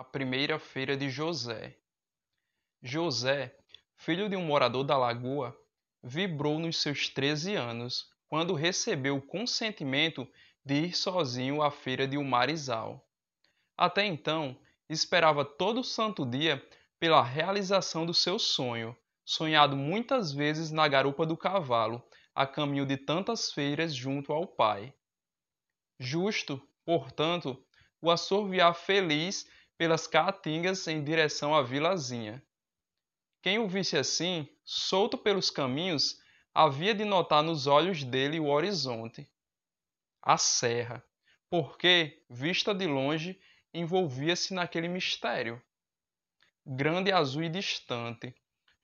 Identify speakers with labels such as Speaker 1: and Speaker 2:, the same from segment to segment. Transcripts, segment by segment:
Speaker 1: A primeira feira de José. José, filho de um morador da lagoa, vibrou nos seus 13 anos quando recebeu o consentimento de ir sozinho à feira de Umarizal. Até então, esperava todo santo dia pela realização do seu sonho, sonhado muitas vezes na garupa do cavalo, a caminho de tantas feiras junto ao pai. Justo, portanto, o assoviar feliz pelas caatingas em direção à vilazinha. Quem o visse assim, solto pelos caminhos, havia de notar nos olhos dele o horizonte, a serra, porque, vista de longe, envolvia-se naquele mistério. Grande, azul e distante,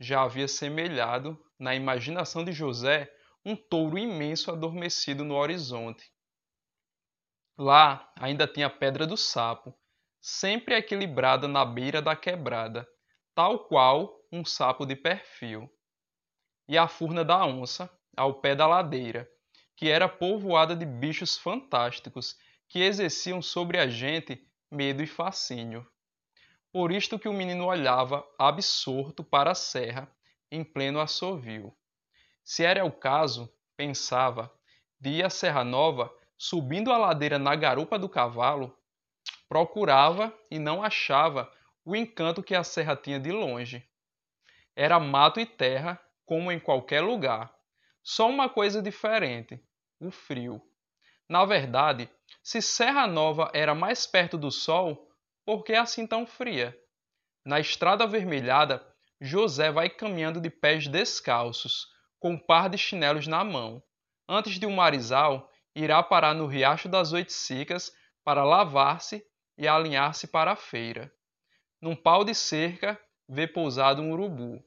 Speaker 1: já havia semelhado, na imaginação de José, um touro imenso adormecido no horizonte. Lá ainda tinha a pedra do sapo, sempre equilibrada na beira da quebrada, tal qual um sapo de perfil. E a furna da onça, ao pé da ladeira, que era povoada de bichos fantásticos que exerciam sobre a gente medo e fascínio. Por isto que o menino olhava absorto para a serra em pleno assovio. Se era o caso, pensava, de ir à Serra Nova subindo a ladeira na garupa do cavalo, procurava e não achava o encanto que a serra tinha de longe. Era mato e terra, como em qualquer lugar. Só uma coisa diferente: o frio. Na verdade, se Serra Nova era mais perto do sol, por que assim tão fria? Na estrada avermelhada, José vai caminhando de pés descalços, com um par de chinelos na mão. Antes de um marizal, irá parar no Riacho das Oito Cicas para lavar-se e alinhar-se para a feira. Num pau de cerca, vê pousado um urubu.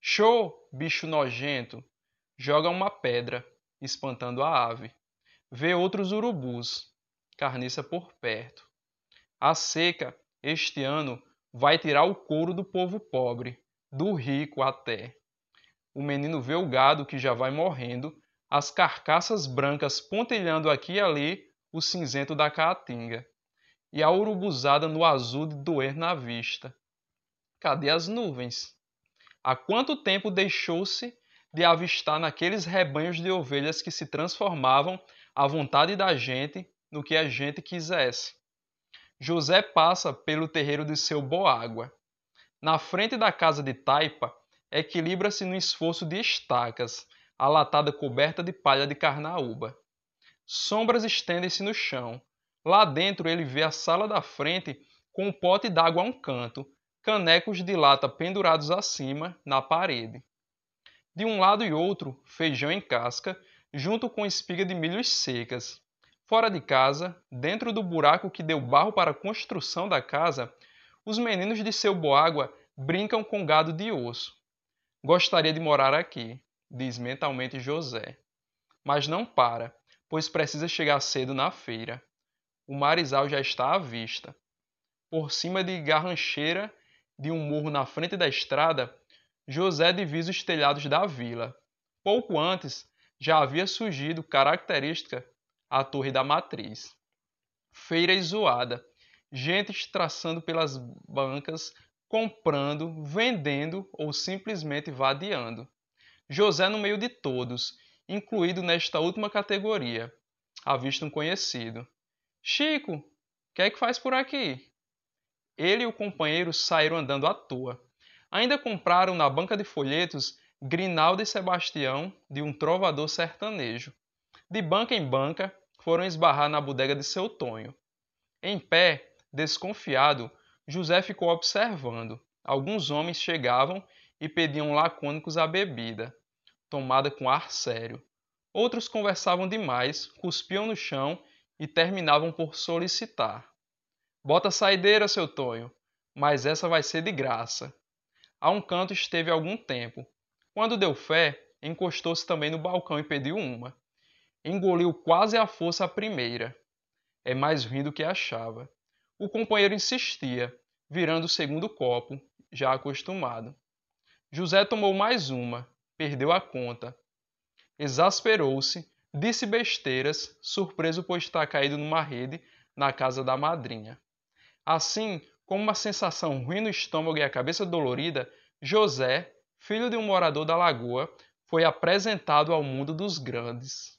Speaker 1: Show, bicho nojento! Joga uma pedra, espantando a ave. Vê outros urubus, carniça por perto. A seca, este ano, vai tirar o couro do povo pobre, do rico até. O menino vê o gado que já vai morrendo as carcaças brancas pontilhando aqui e ali o cinzento da caatinga, e a urubuzada no azul de doer na vista. Cadê as nuvens? Há quanto tempo deixou-se de avistar naqueles rebanhos de ovelhas que se transformavam à vontade da gente no que a gente quisesse? José passa pelo terreiro de seu Boágua. Na frente da casa de Taipa, equilibra-se no esforço de estacas, a latada coberta de palha de carnaúba. Sombras estendem-se no chão. Lá dentro ele vê a sala da frente com um pote d'água a um canto, canecos de lata pendurados acima, na parede. De um lado e outro, feijão em casca, junto com espiga de milhos secas. Fora de casa, dentro do buraco que deu barro para a construção da casa, os meninos de seu boágua brincam com gado de osso. Gostaria de morar aqui diz mentalmente José. Mas não para, pois precisa chegar cedo na feira. O marizal já está à vista. Por cima de garrancheira de um morro na frente da estrada, José divisa os telhados da vila. Pouco antes, já havia surgido característica a Torre da Matriz. Feira isolada, gente traçando pelas bancas, comprando, vendendo ou simplesmente vadiando. José no meio de todos, incluído nesta última categoria. Avista um conhecido. Chico, o que é que faz por aqui? Ele e o companheiro saíram andando à toa. Ainda compraram na banca de folhetos Grinaldo e Sebastião de um trovador sertanejo. De banca em banca, foram esbarrar na bodega de seu Tonho. Em pé, desconfiado, José ficou observando. Alguns homens chegavam e pediam lacônicos a bebida, tomada com ar sério. Outros conversavam demais, cuspiam no chão e terminavam por solicitar. Bota saideira, seu Tonho, mas essa vai ser de graça. A um canto esteve algum tempo. Quando deu fé, encostou-se também no balcão e pediu uma. Engoliu quase à força a primeira. É mais ruim do que achava. O companheiro insistia, virando o segundo copo, já acostumado. José tomou mais uma, perdeu a conta. Exasperou-se, disse besteiras, surpreso por estar caído numa rede na casa da madrinha. Assim, com uma sensação ruim no estômago e a cabeça dolorida, José, filho de um morador da lagoa, foi apresentado ao mundo dos grandes.